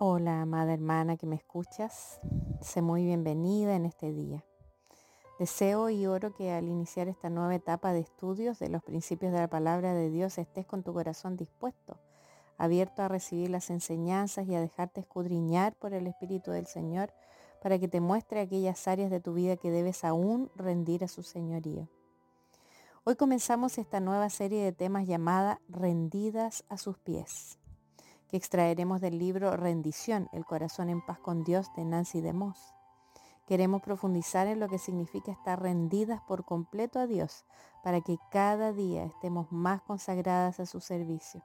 Hola, amada hermana que me escuchas. Sé muy bienvenida en este día. Deseo y oro que al iniciar esta nueva etapa de estudios de los principios de la palabra de Dios estés con tu corazón dispuesto, abierto a recibir las enseñanzas y a dejarte escudriñar por el Espíritu del Señor para que te muestre aquellas áreas de tu vida que debes aún rendir a su señorío. Hoy comenzamos esta nueva serie de temas llamada Rendidas a sus pies que extraeremos del libro Rendición, el corazón en paz con Dios de Nancy DeMoss. Queremos profundizar en lo que significa estar rendidas por completo a Dios para que cada día estemos más consagradas a su servicio.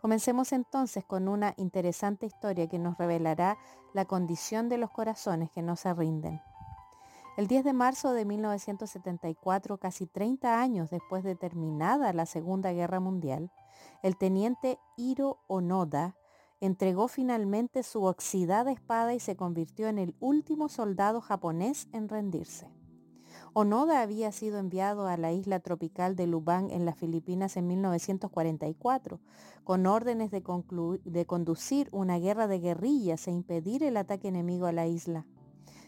Comencemos entonces con una interesante historia que nos revelará la condición de los corazones que no se rinden. El 10 de marzo de 1974, casi 30 años después de terminada la Segunda Guerra Mundial, el teniente Hiro Onoda entregó finalmente su oxidada espada y se convirtió en el último soldado japonés en rendirse. Onoda había sido enviado a la isla tropical de Lubang en las Filipinas en 1944, con órdenes de, de conducir una guerra de guerrillas e impedir el ataque enemigo a la isla.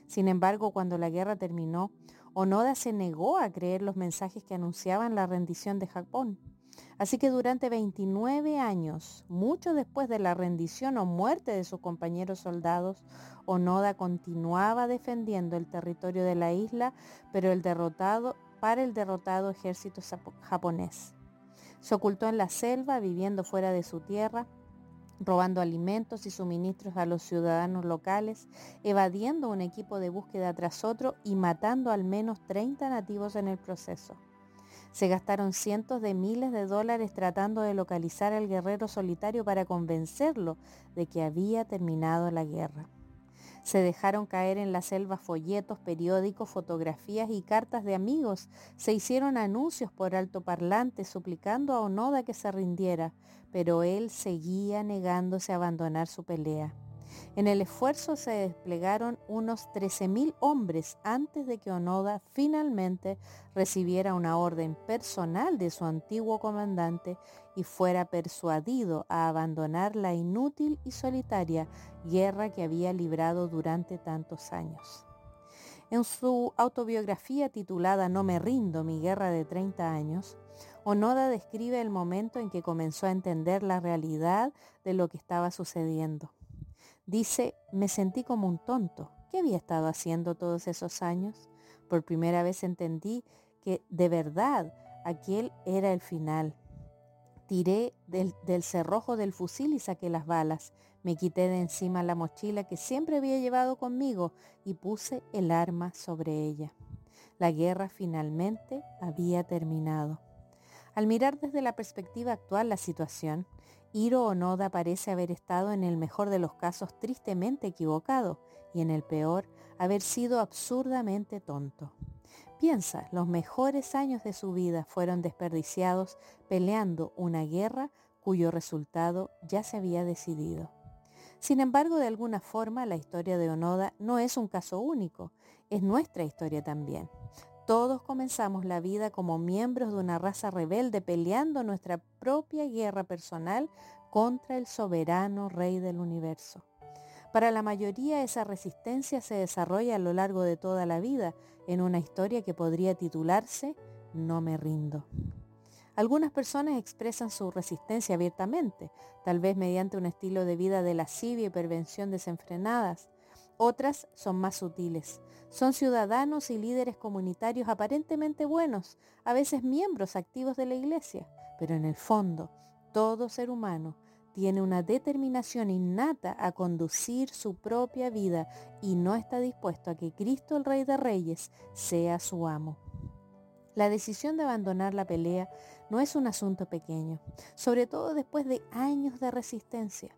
Sin embargo, cuando la guerra terminó, Onoda se negó a creer los mensajes que anunciaban la rendición de Japón. Así que durante 29 años, mucho después de la rendición o muerte de sus compañeros soldados, Onoda continuaba defendiendo el territorio de la isla, pero el derrotado para el derrotado ejército japonés. Se ocultó en la selva, viviendo fuera de su tierra, robando alimentos y suministros a los ciudadanos locales, evadiendo un equipo de búsqueda tras otro y matando al menos 30 nativos en el proceso. Se gastaron cientos de miles de dólares tratando de localizar al guerrero solitario para convencerlo de que había terminado la guerra. Se dejaron caer en la selva folletos, periódicos, fotografías y cartas de amigos. Se hicieron anuncios por altoparlantes suplicando a Onoda que se rindiera, pero él seguía negándose a abandonar su pelea. En el esfuerzo se desplegaron unos 13.000 hombres antes de que Onoda finalmente recibiera una orden personal de su antiguo comandante y fuera persuadido a abandonar la inútil y solitaria guerra que había librado durante tantos años. En su autobiografía titulada No me rindo, mi guerra de 30 años, Onoda describe el momento en que comenzó a entender la realidad de lo que estaba sucediendo. Dice, me sentí como un tonto. ¿Qué había estado haciendo todos esos años? Por primera vez entendí que de verdad aquel era el final. Tiré del, del, cerrojo del fusil y saqué las balas. Me quité de encima la mochila que siempre había llevado conmigo y puse el arma sobre ella. La guerra finalmente había terminado. Al mirar desde la perspectiva actual la situación, Hiro Onoda parece haber estado en el mejor de los casos tristemente equivocado y en el peor haber sido absurdamente tonto. Piensa, los mejores años de su vida fueron desperdiciados peleando una guerra cuyo resultado ya se había decidido. Sin embargo, de alguna forma, la historia de Onoda no es un caso único, es nuestra historia también. Todos comenzamos la vida como miembros de una raza rebelde peleando nuestra propia guerra personal contra el soberano rey del universo. Para la mayoría esa resistencia se desarrolla a lo largo de toda la vida en una historia que podría titularse No me rindo. Algunas personas expresan su resistencia abiertamente, tal vez mediante un estilo de vida de lascivia y pervención desenfrenadas, otras son más sutiles. Son ciudadanos y líderes comunitarios aparentemente buenos, a veces miembros activos de la iglesia, pero en el fondo todo ser humano tiene una determinación innata a conducir su propia vida y no está dispuesto a que Cristo el Rey de Reyes sea su amo. La decisión de abandonar la pelea no es un asunto pequeño, sobre todo después de años de resistencia.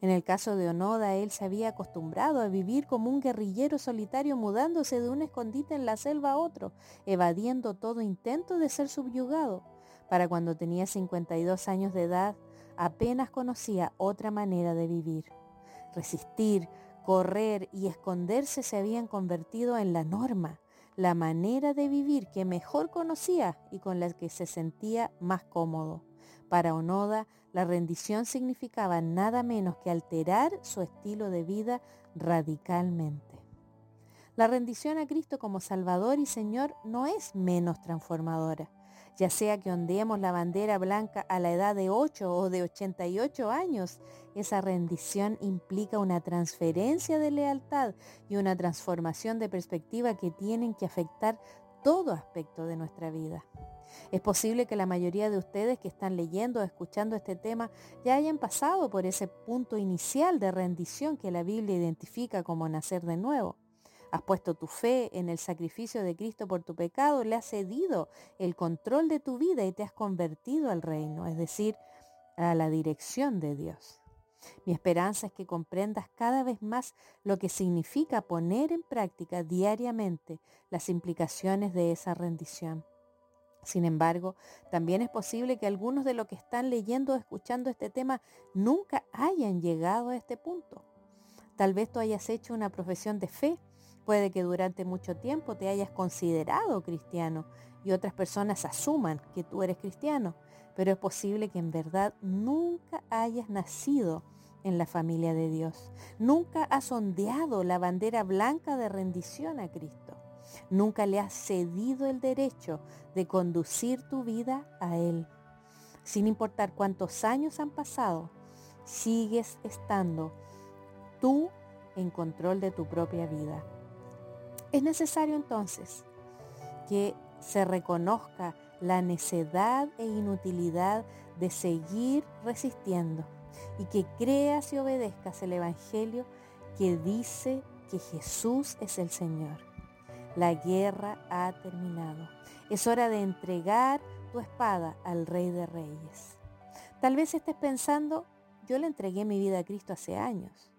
En el caso de Onoda, él se había acostumbrado a vivir como un guerrillero solitario mudándose de un escondite en la selva a otro, evadiendo todo intento de ser subyugado. Para cuando tenía 52 años de edad, apenas conocía otra manera de vivir. Resistir, correr y esconderse se habían convertido en la norma, la manera de vivir que mejor conocía y con la que se sentía más cómodo. Para Onoda, la rendición significaba nada menos que alterar su estilo de vida radicalmente. La rendición a Cristo como Salvador y Señor no es menos transformadora, ya sea que ondeemos la bandera blanca a la edad de 8 o de 88 años. Esa rendición implica una transferencia de lealtad y una transformación de perspectiva que tienen que afectar todo aspecto de nuestra vida. Es posible que la mayoría de ustedes que están leyendo o escuchando este tema ya hayan pasado por ese punto inicial de rendición que la Biblia identifica como nacer de nuevo. Has puesto tu fe en el sacrificio de Cristo por tu pecado, le has cedido el control de tu vida y te has convertido al reino, es decir, a la dirección de Dios. Mi esperanza es que comprendas cada vez más lo que significa poner en práctica diariamente las implicaciones de esa rendición. Sin embargo, también es posible que algunos de los que están leyendo o escuchando este tema nunca hayan llegado a este punto. Tal vez tú hayas hecho una profesión de fe, puede que durante mucho tiempo te hayas considerado cristiano y otras personas asuman que tú eres cristiano, pero es posible que en verdad nunca hayas nacido en la familia de Dios, nunca has ondeado la bandera blanca de rendición a Cristo. Nunca le has cedido el derecho de conducir tu vida a Él. Sin importar cuántos años han pasado, sigues estando tú en control de tu propia vida. Es necesario entonces que se reconozca la necedad e inutilidad de seguir resistiendo y que creas y obedezcas el Evangelio que dice que Jesús es el Señor. La guerra ha terminado. Es hora de entregar tu espada al Rey de Reyes. Tal vez estés pensando, yo le entregué mi vida a Cristo hace años.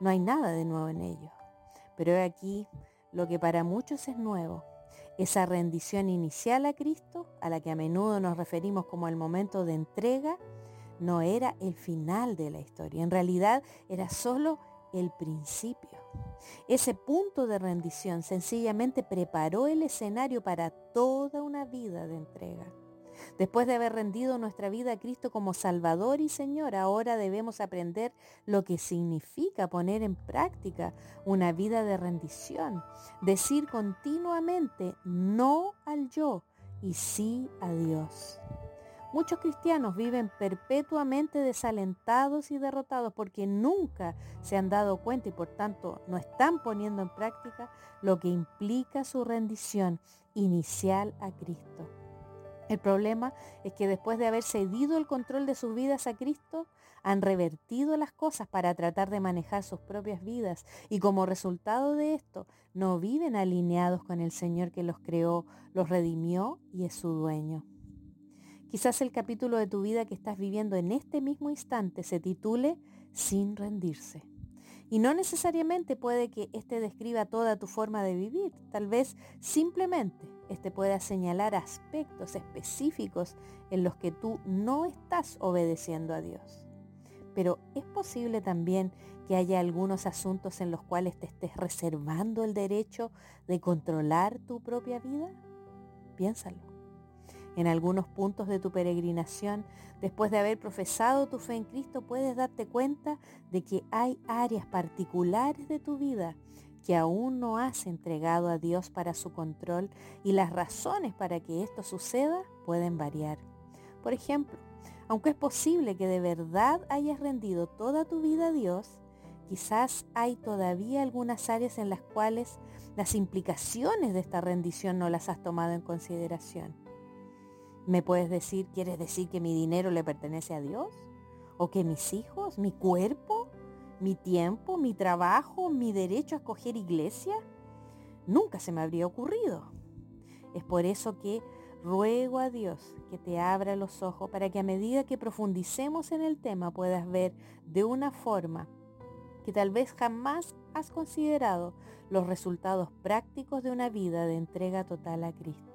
No hay nada de nuevo en ello. Pero aquí lo que para muchos es nuevo. Esa rendición inicial a Cristo, a la que a menudo nos referimos como el momento de entrega, no era el final de la historia. En realidad era solo el principio. Ese punto de rendición sencillamente preparó el escenario para toda una vida de entrega. Después de haber rendido nuestra vida a Cristo como Salvador y Señor, ahora debemos aprender lo que significa poner en práctica una vida de rendición. Decir continuamente no al yo y sí a Dios. Muchos cristianos viven perpetuamente desalentados y derrotados porque nunca se han dado cuenta y por tanto no están poniendo en práctica lo que implica su rendición inicial a Cristo. El problema es que después de haber cedido el control de sus vidas a Cristo, han revertido las cosas para tratar de manejar sus propias vidas y como resultado de esto no viven alineados con el Señor que los creó, los redimió y es su dueño. Quizás el capítulo de tu vida que estás viviendo en este mismo instante se titule Sin rendirse. Y no necesariamente puede que este describa toda tu forma de vivir. Tal vez simplemente este pueda señalar aspectos específicos en los que tú no estás obedeciendo a Dios. Pero es posible también que haya algunos asuntos en los cuales te estés reservando el derecho de controlar tu propia vida. Piénsalo. En algunos puntos de tu peregrinación, después de haber profesado tu fe en Cristo, puedes darte cuenta de que hay áreas particulares de tu vida que aún no has entregado a Dios para su control y las razones para que esto suceda pueden variar. Por ejemplo, aunque es posible que de verdad hayas rendido toda tu vida a Dios, quizás hay todavía algunas áreas en las cuales las implicaciones de esta rendición no las has tomado en consideración. Me puedes decir, ¿quieres decir que mi dinero le pertenece a Dios? ¿O que mis hijos, mi cuerpo, mi tiempo, mi trabajo, mi derecho a escoger iglesia? Nunca se me habría ocurrido. Es por eso que ruego a Dios que te abra los ojos para que a medida que profundicemos en el tema puedas ver de una forma que tal vez jamás has considerado los resultados prácticos de una vida de entrega total a Cristo.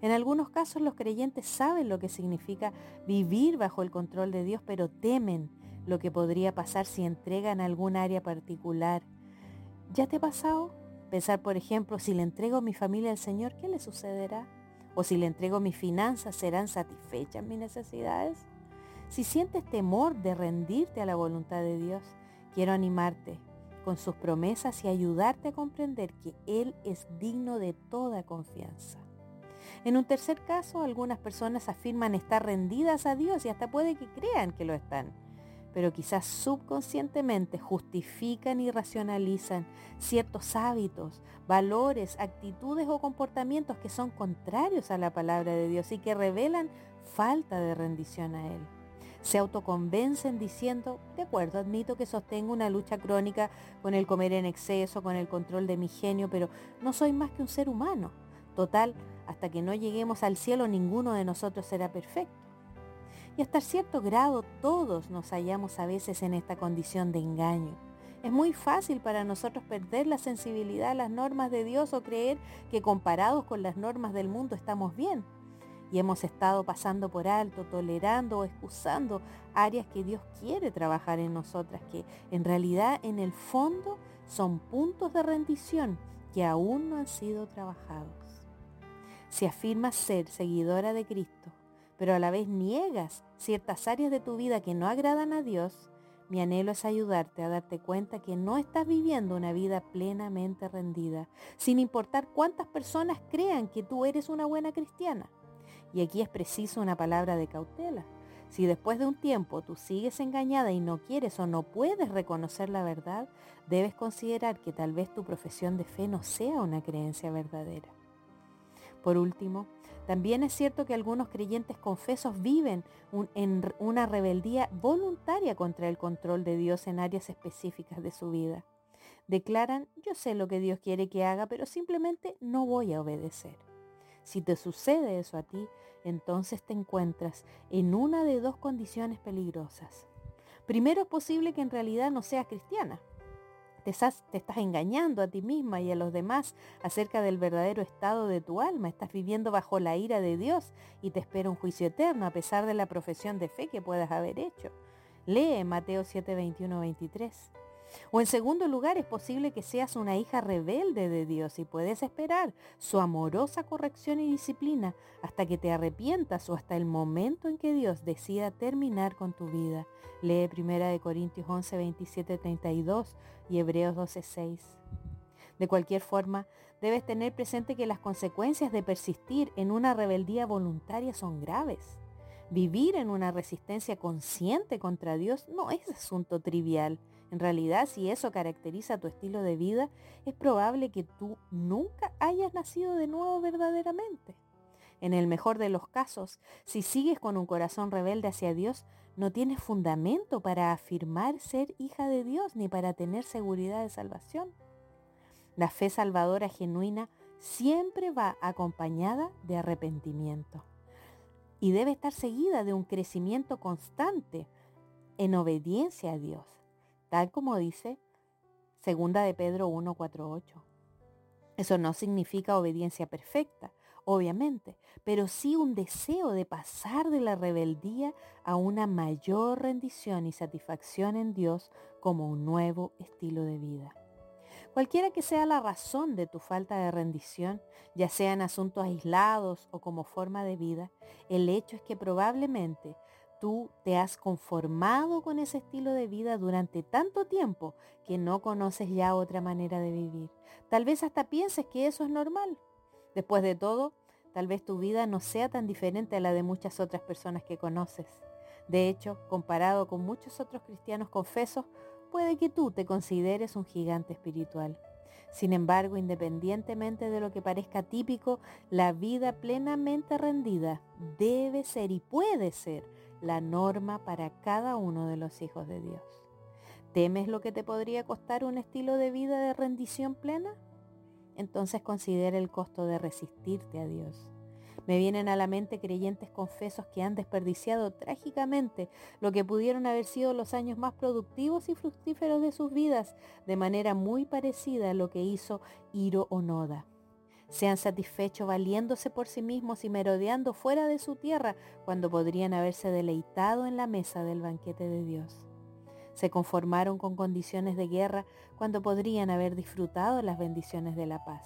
En algunos casos los creyentes saben lo que significa vivir bajo el control de Dios, pero temen lo que podría pasar si entregan algún área particular. ¿Ya te ha pasado? Pensar, por ejemplo, si le entrego mi familia al Señor, ¿qué le sucederá? ¿O si le entrego mis finanzas, serán satisfechas mis necesidades? Si sientes temor de rendirte a la voluntad de Dios, quiero animarte con sus promesas y ayudarte a comprender que Él es digno de toda confianza. En un tercer caso, algunas personas afirman estar rendidas a Dios y hasta puede que crean que lo están, pero quizás subconscientemente justifican y racionalizan ciertos hábitos, valores, actitudes o comportamientos que son contrarios a la palabra de Dios y que revelan falta de rendición a Él se autoconvencen diciendo, de acuerdo, admito que sostengo una lucha crónica con el comer en exceso, con el control de mi genio, pero no soy más que un ser humano. Total, hasta que no lleguemos al cielo ninguno de nosotros será perfecto. Y hasta cierto grado todos nos hallamos a veces en esta condición de engaño. Es muy fácil para nosotros perder la sensibilidad a las normas de Dios o creer que comparados con las normas del mundo estamos bien y hemos estado pasando por alto, tolerando o excusando áreas que Dios quiere trabajar en nosotras, que en realidad en el fondo son puntos de rendición que aún no han sido trabajados. Si afirmas ser seguidora de Cristo, pero a la vez niegas ciertas áreas de tu vida que no agradan a Dios, mi anhelo es ayudarte a darte cuenta que no estás viviendo una vida plenamente rendida, sin importar cuántas personas crean que tú eres una buena cristiana. Y aquí es preciso una palabra de cautela. Si después de un tiempo tú sigues engañada y no quieres o no puedes reconocer la verdad, debes considerar que tal vez tu profesión de fe no sea una creencia verdadera. Por último, también es cierto que algunos creyentes confesos viven en una rebeldía voluntaria contra el control de Dios en áreas específicas de su vida. Declaran, yo sé lo que Dios quiere que haga, pero simplemente no voy a obedecer. Si te sucede eso a ti, entonces te encuentras en una de dos condiciones peligrosas. Primero es posible que en realidad no seas cristiana. Te estás, engañando a ti misma y a los demás acerca del verdadero estado de tu alma. Estás viviendo bajo la ira de Dios y te espera un juicio eterno a pesar de la profesión de fe que puedas haber hecho. Lee Mateo 7, 21, 23. O en segundo lugar, es posible que seas una hija rebelde de Dios y puedes esperar su amorosa corrección y disciplina hasta que te arrepientas o hasta el momento en que Dios decida terminar con tu vida. Lee 1 Corintios 11, 27, 32 y Hebreos 12, 6. De cualquier forma, debes tener presente que las consecuencias de persistir en una rebeldía voluntaria son graves. Vivir en una resistencia consciente contra Dios no es asunto trivial en realidad, si eso caracteriza tu estilo de vida, es probable que tú nunca hayas nacido de nuevo verdaderamente. En el mejor de los casos, si sigues con un corazón rebelde hacia Dios, no tienes fundamento para afirmar ser hija de Dios ni para tener seguridad de salvación. La fe salvadora genuina siempre va acompañada de arrepentimiento y debe estar seguida de un crecimiento constante en obediencia a Dios tal como dice segunda de Pedro 1.4.8. Eso no significa obediencia perfecta, obviamente, pero sí un deseo de pasar de la rebeldía a una mayor rendición y satisfacción en Dios como un nuevo estilo de vida. Cualquiera que sea la razón de tu falta de rendición, ya sean asuntos aislados o como forma de vida, el hecho es que probablemente tú te has conformado con ese estilo de vida durante tanto tiempo que no conoces ya otra manera de vivir. Tal vez hasta pienses que eso es normal. Después de todo, tal vez tu vida no sea tan diferente a la de muchas otras personas que conoces. De hecho, comparado con muchos otros cristianos confesos, puede que tú te consideres un gigante espiritual. Sin embargo, independientemente de lo que parezca típico, la vida plenamente rendida debe ser y puede ser la norma para cada uno de los hijos de Dios. ¿Temes lo que te podría costar un estilo de vida de rendición plena? Entonces considera el costo de resistirte a Dios. Me vienen a la mente creyentes confesos que han desperdiciado trágicamente lo que pudieron haber sido los años más productivos y fructíferos de sus vidas, de manera muy parecida a lo que hizo Hiro Onoda se han satisfecho valiéndose por sí mismos y merodeando fuera de su tierra cuando podrían haberse deleitado en la mesa del banquete de Dios. Se conformaron con condiciones de guerra cuando podrían haber disfrutado las bendiciones de la paz.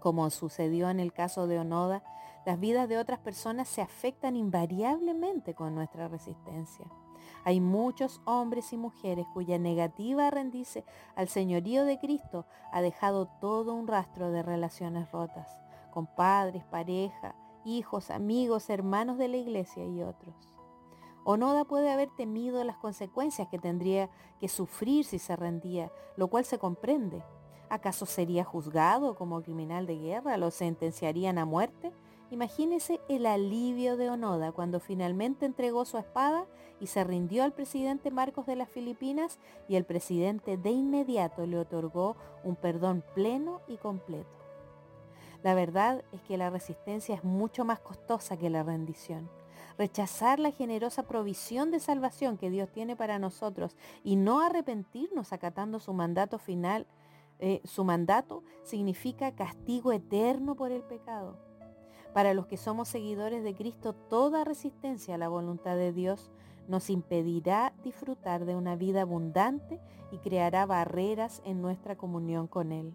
Como sucedió en el caso de Onoda, las vidas de otras personas se afectan invariablemente con nuestra resistencia. Hay muchos hombres y mujeres cuya negativa rendirse al señorío de Cristo ha dejado todo un rastro de relaciones rotas, con padres, pareja, hijos, amigos, hermanos de la iglesia y otros. Onoda puede haber temido las consecuencias que tendría que sufrir si se rendía, lo cual se comprende. ¿Acaso sería juzgado como criminal de guerra? ¿Lo sentenciarían a muerte? Imagínese el alivio de Onoda cuando finalmente entregó su espada y se rindió al presidente Marcos de las Filipinas y el presidente de inmediato le otorgó un perdón pleno y completo. La verdad es que la resistencia es mucho más costosa que la rendición. Rechazar la generosa provisión de salvación que Dios tiene para nosotros y no arrepentirnos acatando su mandato final, eh, su mandato significa castigo eterno por el pecado. Para los que somos seguidores de Cristo, toda resistencia a la voluntad de Dios nos impedirá disfrutar de una vida abundante y creará barreras en nuestra comunión con Él.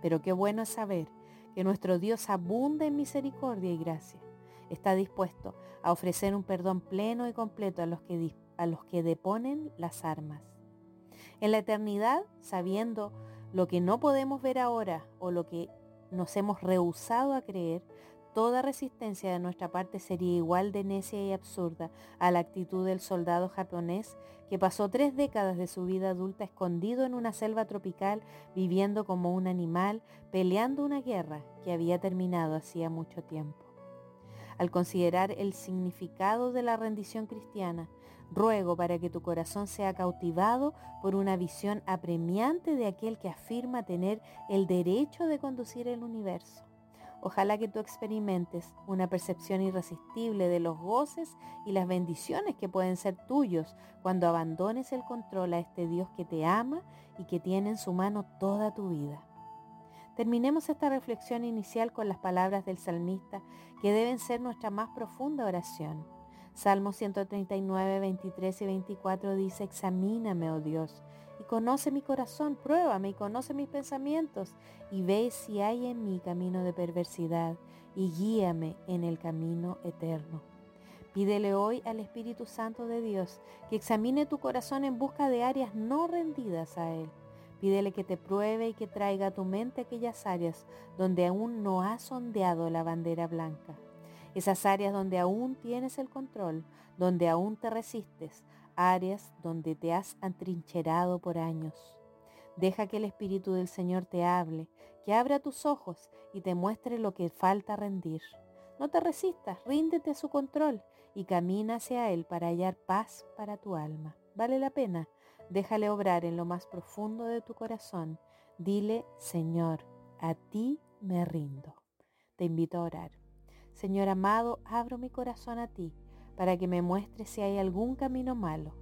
Pero qué bueno es saber que nuestro Dios abunda en misericordia y gracia. Está dispuesto a ofrecer un perdón pleno y completo a los que, a los que deponen las armas. En la eternidad, sabiendo lo que no podemos ver ahora o lo que nos hemos rehusado a creer, toda resistencia de nuestra parte sería igual de necia y absurda a la actitud del soldado japonés que pasó tres décadas de su vida adulta escondido en una selva tropical, viviendo como un animal, peleando una guerra que había terminado hacía mucho tiempo. Al considerar el significado de la rendición cristiana, ruego para que tu corazón sea cautivado por una visión apremiante de aquel que afirma tener el derecho de conducir el universo. Ojalá que tú experimentes una percepción irresistible de los goces y las bendiciones que pueden ser tuyos cuando abandones el control a este Dios que te ama y que tiene en su mano toda tu vida. Terminemos esta reflexión inicial con las palabras del salmista que deben ser nuestra más profunda oración. Salmo 139, 23 y 24 dice, examíname, oh Dios, y conoce mi corazón, pruébame y conoce mis pensamientos, y ve si hay en mí camino de perversidad, y guíame en el camino eterno. Pídele hoy al Espíritu Santo de Dios que examine tu corazón en busca de áreas no rendidas a Él. Pídele que te pruebe y que traiga a tu mente aquellas áreas donde aún no has sondeado la bandera blanca esas áreas donde aún tienes el control, donde aún te resistes, áreas donde te has atrincherado por años. Deja que el Espíritu del Señor te hable, que abra tus ojos y te muestre lo que falta rendir. No te resistas, ríndete a su control y camina hacia Él para hallar paz para tu alma. Vale la pena. Déjale obrar en lo más profundo de tu corazón. Dile, Señor, a ti me rindo. Te invito a orar. Señor amado, abro mi corazón a ti para que me muestres si hay algún camino malo,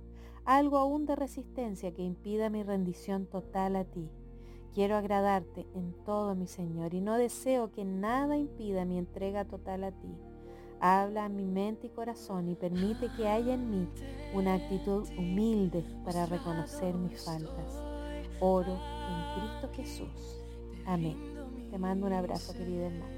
algo aún de resistencia que impida mi rendición total a ti. Quiero agradarte en todo, mi Señor, y no deseo que nada impida mi entrega total a ti. Habla a mi mente y corazón y permite que haya en mí una actitud humilde para reconocer mis faltas. Oro en Cristo Jesús. Amén. Te mando un abrazo, querida hermana.